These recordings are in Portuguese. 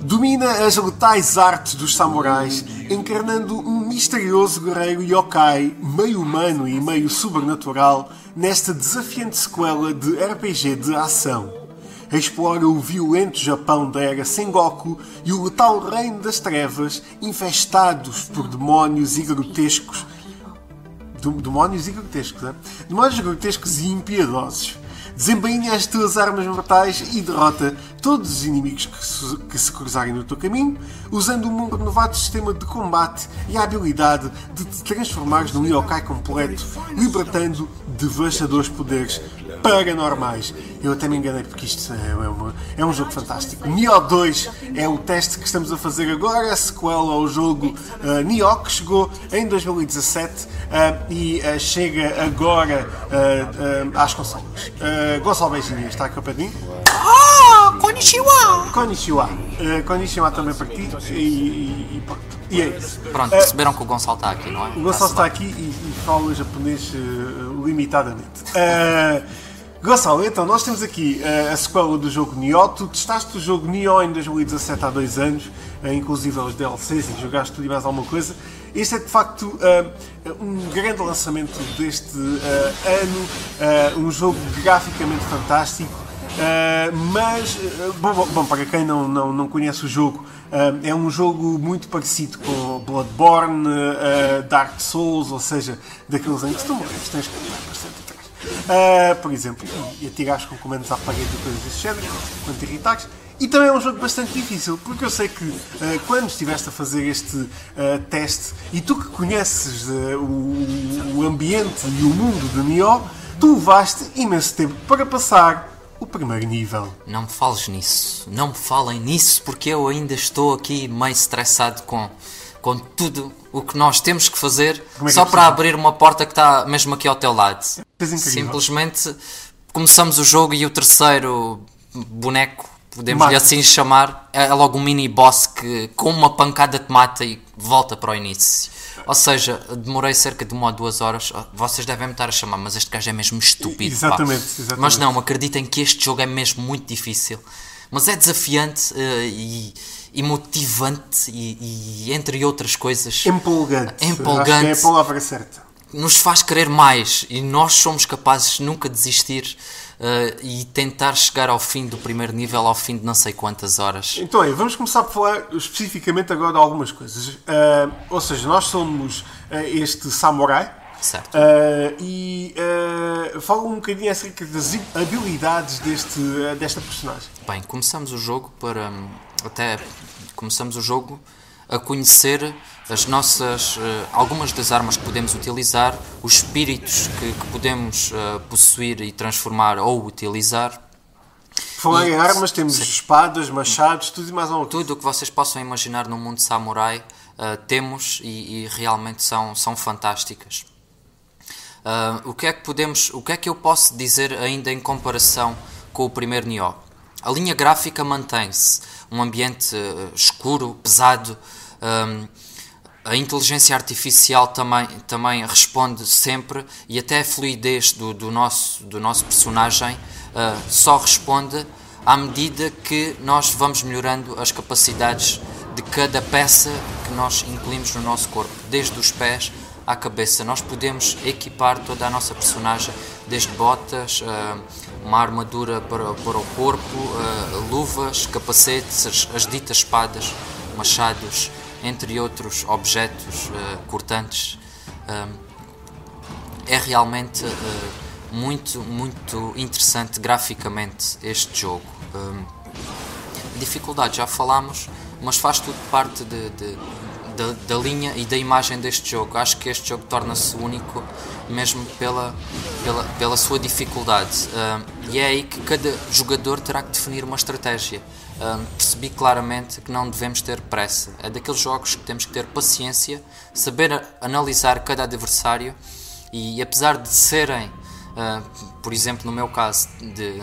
Domina as letais artes dos samurais, encarnando um misterioso guerreiro yokai, meio humano e meio sobrenatural, nesta desafiante sequela de RPG de ação. Explora o violento Japão da era Sengoku e o letal reino das trevas, infestados por demónios e grotescos. Demónios e grotescos, né? Demónios grotescos e impiedosos desembainha as tuas armas mortais e derrota todos os inimigos que se, que se cruzarem no teu caminho, usando um renovado sistema de combate e a habilidade de te transformares num yokai completo, libertando devastadores poderes paranormais. Eu até me enganei porque isto é, uma, é um jogo fantástico. Nioh 2 é o teste que estamos a fazer agora, a sequela ao jogo uh, Nioh, que chegou em 2017 uh, e uh, chega agora uh, às consoles. Uh, Gonçalo Beijinho está aqui ao pé de mim. Ah, konnichiwa! Konnichiwa. Uh, konnichiwa também para ti e, e, e pronto. E é isso. Pronto, perceberam que o Gonçalo está aqui, não é? O Gonçalo está aqui e, e fala japonês uh, limitadamente. Uh, Gonçalo, então nós temos aqui uh, a sequela do jogo Nioh. Tu testaste o jogo Nioh em 2017 há dois anos, uh, inclusive os DLCs e jogaste tudo e mais alguma coisa. Este é de facto uh, um grande lançamento deste ano, um jogo graficamente fantástico. mas, bom, bom, para quem não, não, não conhece o jogo, é um jogo muito parecido com Bloodborne, Dark Souls, ou seja, daqueles em que tu morres, tens que andar bastante Uh, por exemplo, e atirares com comandos à parede e coisas desse género, quando te irritares. E também é um jogo bastante difícil, porque eu sei que uh, quando estiveste a fazer este uh, teste, e tu que conheces o, o, ambiente e o mundo de Nioh, tu levaste imenso tempo para passar o primeiro nível. Não me fales nisso, não me falem nisso, porque eu ainda estou aqui meio estressado com com tudo o que nós temos que fazer é que só é para abrir uma porta que está mesmo aqui ao teu lado. É Simplesmente começamos o jogo e o terceiro boneco, podemos lhe assim chamar, é logo um mini boss que com uma pancada te mata e volta para o início. Ou seja, demorei cerca de uma ou duas horas. Vocês devem me estar a chamar, mas este gajo é mesmo estúpido. Exatamente, exatamente. Mas não, acreditem que este jogo é mesmo muito difícil. Mas é desafiante uh, e e motivante e, e, entre outras coisas empolgante. empolgante Acho que é a palavra certa. Nos faz querer mais e nós somos capazes de nunca desistir uh, e tentar chegar ao fim do primeiro nível ao fim de não sei quantas horas. Então, aí, vamos começar por falar especificamente agora de algumas coisas. Uh, ou seja, nós somos uh, este samurai. Certo. e fala um bocadinho acerca das habilidades deste, desta personagem. Bem, começamos o jogo para. Um, até começamos o jogo a conhecer as nossas uh, algumas das armas que podemos utilizar, os espíritos que, que podemos uh, possuir e transformar ou utilizar. Falar em armas, temos sim. espadas, machados, tudo e mais alguma Tudo o que vocês possam imaginar no mundo samurai uh, temos e, e, realmente são, são fantásticas. o que é que podemos, o que é que eu posso dizer ainda em comparação com o primeiro Nioh? A linha gráfica mantém-se um ambiente uh, escuro, pesado. Um, a inteligência artificial também, também responde sempre e até a fluidez do, do, nosso, do nosso personagem uh, só responde à medida que nós vamos melhorando as capacidades de cada peça que nós incluímos no nosso corpo, desde os pés à cabeça. Nós podemos equipar toda a nossa personagem, desde botas, uh, uma armadura para, para o corpo, uh, luvas, capacetes, as, ditas espadas, machados, entre outros objetos uh, cortantes. é realmente muito, muito interessante graficamente este jogo. dificuldade já falámos, mas faz tudo parte de, de da, da, linha e da imagem deste jogo. Acho que este jogo torna-se único mesmo pela, pela, pela sua dificuldade. Uh, e é aí que cada jogador terá que definir uma estratégia. Uh, percebi claramente que não devemos ter pressa. É daqueles jogos que temos que ter paciência, saber analisar cada adversário e, apesar de serem, uh, por exemplo, no meu caso, de,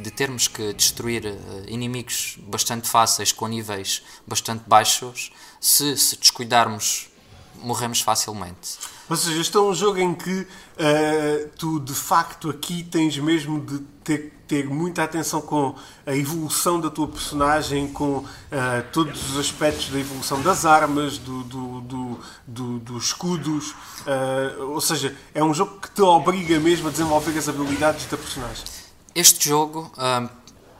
de termos que destruir inimigos bastante fáceis com níveis bastante baixos, se, se descuidarmos, morremos facilmente. Ou seja, este é um jogo em que uh, tu de facto aqui tens mesmo de ter, ter muita atenção com a evolução da tua personagem, com uh, todos os aspectos da evolução das armas, do, do, do, do dos escudos. Uh, ou seja, é um jogo que te obriga mesmo a desenvolver as habilidades da personagem. Este jogo,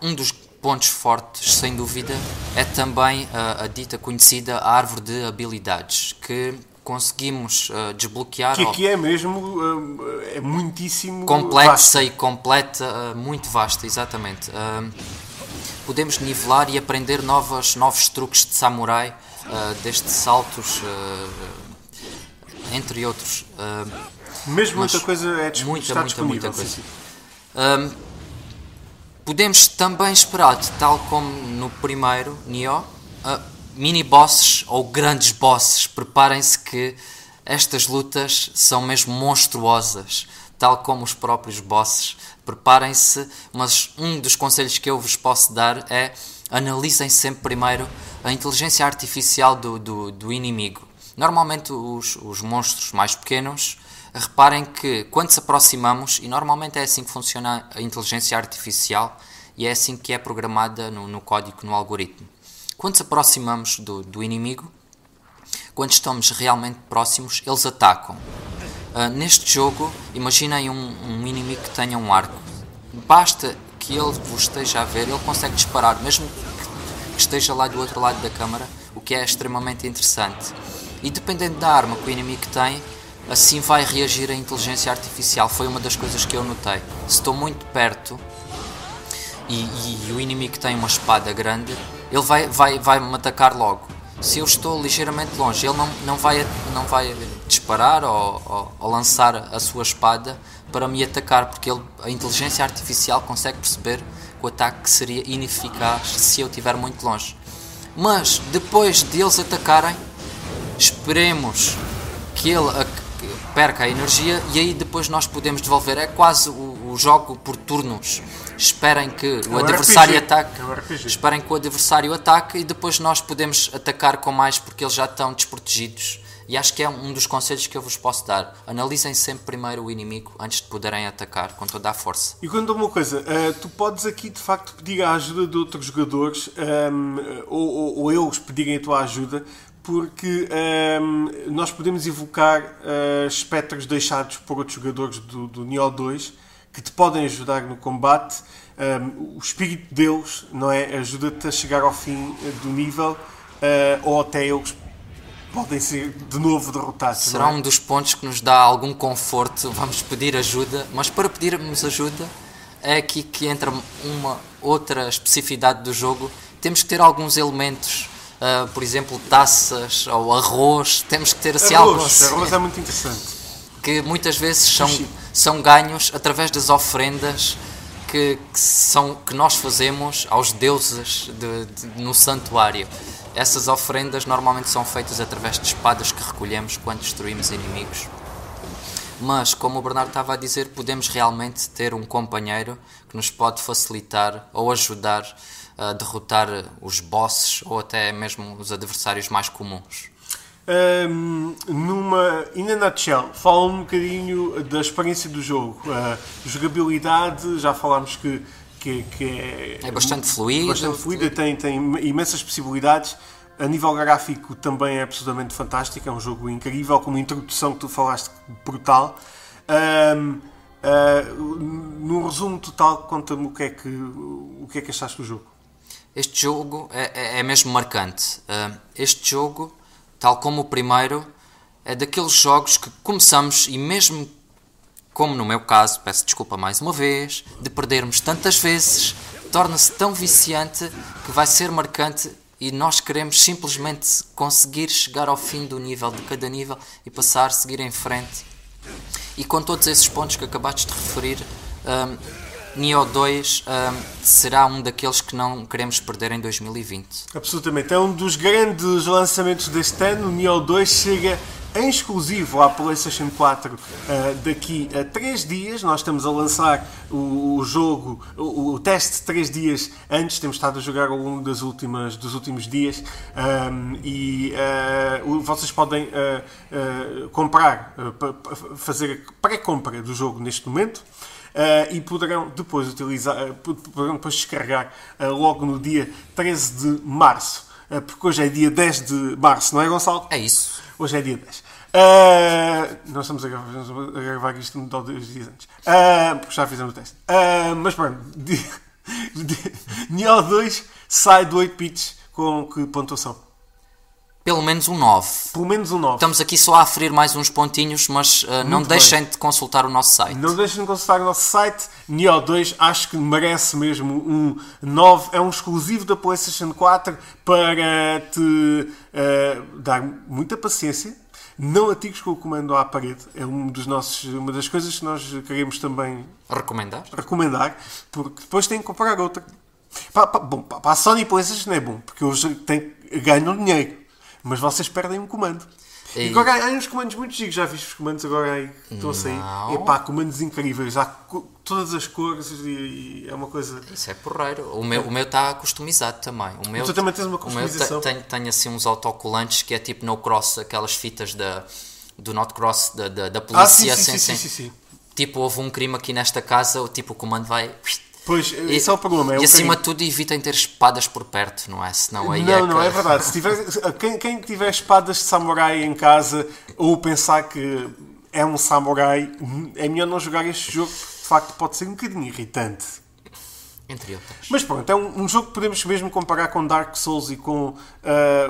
um dos pontos fortes, sem dúvida, é também a, a dita conhecida árvore de habilidades, que conseguimos uh, desbloquear. Que aqui é mesmo, uh, é muitíssimo. Complexa vasto. e completa, uh, muito vasta, exatamente. podemos nivelar e aprender novos, novos truques de samurai, desde saltos, entre outros. mesmo muita coisa é muita, muita. Muita coisa. podemos também esperar, tal como no primeiro, Nioh mini bosses ou grandes bosses, preparem-se que estas lutas são mesmo monstruosas, tal como os próprios bosses. Preparem-se, mas um dos conselhos que eu vos posso dar é analisem sempre primeiro a inteligência artificial do, do, do inimigo. Normalmente os, os monstros mais pequenos, reparem que quando se aproximamos, e normalmente é assim que funciona a inteligência artificial, e é assim que é programada no, no código, no algoritmo quando nos aproximamos do, do inimigo, quando estamos realmente próximos, eles atacam. Uh, neste jogo, imaginem um, um, inimigo que tenha um arco. Basta que ele vos esteja a ver, ele consegue disparar, mesmo que esteja lá do outro lado da câmara, o que é extremamente interessante. E dependendo da arma que o inimigo tem, assim vai reagir a inteligência artificial. Foi uma das coisas que eu notei. Se estou muito perto e, e o inimigo tem uma espada grande, ele vai, vai, vai me atacar logo. Se eu estou ligeiramente longe, ele não, não, vai, não vai disparar ou, ou, ou lançar a sua espada para me atacar, porque ele, a inteligência artificial consegue perceber que o ataque seria ineficaz se eu estiver muito longe. Mas depois de eles atacarem, esperemos que ele perca a energia e aí depois nós podemos devolver. É quase o, jogo por turnos esperem que o, é adversário RPG. ataque, é esperem que o adversário ataque e depois nós podemos atacar com mais porque eles já estão desprotegidos. E acho que é um dos conselhos que eu vos posso dar. Analisem sempre primeiro o inimigo antes de poderem atacar com toda a força. E quando uma coisa, uh, tu podes aqui de facto pedir a ajuda de outros jogadores um, ehm, ou, ou, ou, eles pedirem a tua ajuda, porque um, ehm, nós podemos evocar uh, espectros deixados por outros jogadores do, do Neo 2 que te podem ajudar no combate. Um, o espírito de Deus não é? ajuda-te a chegar ao fim do nível uh, ou até eles podem ser de novo derrotados. Será é? um dos pontos que nos dá algum conforto. Vamos pedir ajuda, mas para pedirmos ajuda é aqui que entra uma outra especificidade do jogo. Temos que ter alguns elementos. Uh, por exemplo, taças ou arroz, temos que ter assim arroz, algo assim. Arroz é muito interessante. Que muitas vezes são, são ganhos através das ofrendas que, que são, que nós fazemos aos deuses de, de, no santuário. Essas ofrendas normalmente são feitas através de espadas que recolhemos quando destruímos inimigos. Mas, como o Bernardo estava a dizer, podemos realmente ter um companheiro que nos pode facilitar ou ajudar a derrotar os bosses ou até mesmo os adversários mais comuns. Um, numa, in a nutshell, fala um bocadinho da experiência do jogo. Uh, jogabilidade, já falámos que, que, que é, é bastante fluida. Bastante fluida, tem, tem imensas possibilidades. A nível gráfico também é absolutamente fantástico, é um jogo incrível, com uma introdução que tu falaste brutal. Um, uh, ah, no resumo total, conta-me o que é que o que é que achaste do jogo. Este jogo é, é, é mesmo marcante. Uh, este jogo tal como o primeiro, é daqueles jogos que começamos e mesmo como no meu caso, peço desculpa mais uma vez, de perdermos tantas vezes, torna-se tão viciante que vai ser marcante e nós queremos simplesmente conseguir chegar ao fim do nível de cada nível e passar, seguir em frente. E com todos esses pontos que acabaste de referir, um, Neo 2 um, será um daqueles que não queremos perder em 2020. Absolutamente. É um dos grandes lançamentos deste ano. O Neo 2 chega em exclusivo à PlayStation 4 uh, daqui a 3 dias. Nós estamos a lançar o, o jogo, o, o, teste 3 dias antes, temos estado a jogar ao longo das últimas, dos últimos dias um, e uh, vocês podem uh, comprar, fazer pré-compra do jogo neste momento. Uh, e poderão depois utilizar, uh, poderão depois descarregar uh, logo no dia 13 de março. porque hoje é dia 10 de março, não é, Gonçalo? É isso. Hoje é dia 10. nós estamos a gravar, a gravar isto dois dias antes. porque já fizemos o teste. mas pronto, Neo 2 sai do 8 bits com que pontuação? Pelo menos um 9. Pelo menos um 9. Estamos aqui só a aferir mais uns pontinhos, mas uh, não deixem de consultar o nosso site. Não deixem de consultar o nosso site. Neo 2 acho que merece mesmo um 9. É um exclusivo da PlayStation 4 para te uh, dar muita paciência. Não atires com o comando à parede. É um dos nossos, uma das coisas que nós queremos também recomendar. recomendar porque depois tem que comprar outra. Para, para, bom, para a Sony PlayStation é bom, porque hoje tem, ganham dinheiro mas vocês perdem um comando. E, agora há uns comandos muito giros, já viste os comandos agora aí que estão a sair? Epá, comandos incríveis, há todas as cores e, e, é uma coisa. Isso é porreiro. O meu, o meu está customizado também. O meu, tu também tens uma customização. O meu tem, tem assim uns autocolantes que é tipo no cross, aquelas fitas da, do not cross da, da, da polícia. Ah, sim, sim, sim, sim, sim, Tipo, houve um crime aqui nesta casa, tipo, o comando vai Pois, e, esse é o problema. É e acima de tudo evitem ter espadas por perto, não é? Senão aí não, é não, que... é verdade. Se tiver, quem, quem tiver espadas de samurai em casa ou pensar que é um samurai, é melhor não jogar este jogo, de facto pode ser um bocadinho irritante. Entre outras. Mas pronto, é um, um, jogo que podemos mesmo comparar com Dark Souls e com uh,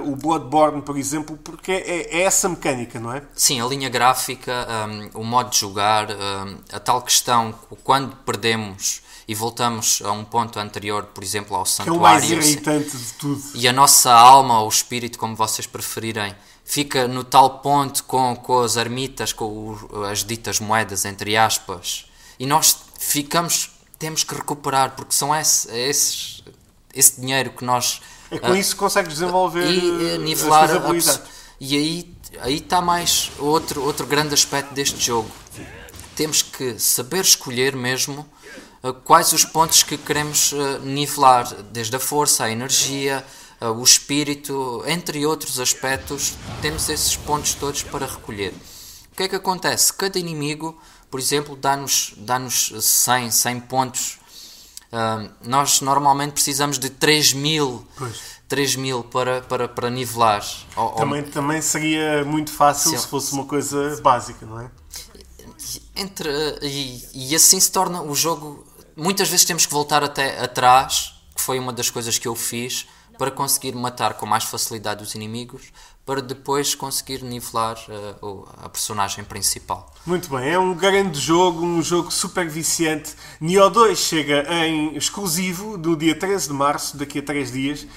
o Bloodborne, por exemplo, porque é, é, essa mecânica, não é? Sim, a linha gráfica, um, o modo de jogar, um, a tal questão, quando perdemos e voltamos a um ponto anterior, por exemplo, ao santuário. Que é o mais irritante de tudo. E a nossa alma, ou o espírito, como vocês preferirem, fica no tal ponto com, com as ermitas, com o, as ditas moedas, entre aspas, e nós ficamos, temos que recuperar, porque são esse, esses, esse dinheiro que nós. É com uh, isso que consegues desenvolver e uh, nivelar a, E aí aí está mais outro, outro grande aspecto deste jogo. Temos que saber escolher mesmo eh, quais os pontos que queremos eh, nivelar, desde a força, a energia, eh, o espírito, entre outros aspectos, temos esses pontos todos para recolher. O que é que acontece? Cada inimigo, por exemplo, dá-nos dá, -nos, 100, 100 pontos. nós normalmente precisamos de 3 mil, 3 mil para, para, para nivelar. Também, também seria muito fácil se fosse uma coisa básica, não é? Entre, e, e assim se torna o jogo muitas vezes temos que voltar até atrás, que foi uma das coisas que eu fiz, para conseguir matar com mais facilidade os inimigos, para depois conseguir nivelar uh, a personagem principal. Muito bem, é um grande jogo, um jogo super viciante. Nioh 2 chega em exclusivo no dia 13 de março, daqui a 3 dias, uh,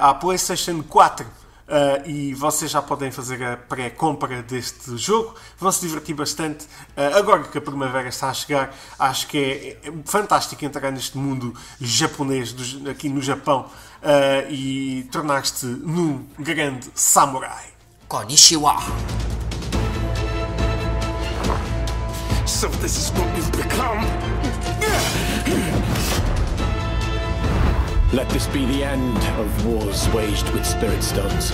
à PlayStation 4 Uh, e vocês já podem fazer a pré-compra deste jogo. Vão se divertir bastante. Uh, agora que a primavera está a chegar, acho que é, é fantástico entrar neste mundo japonês, do, aqui no Japão, uh, e tornar-te num grande samurai. Konnichiwa! So this is what you've become. Let this be the end of wars waged with spirit stones.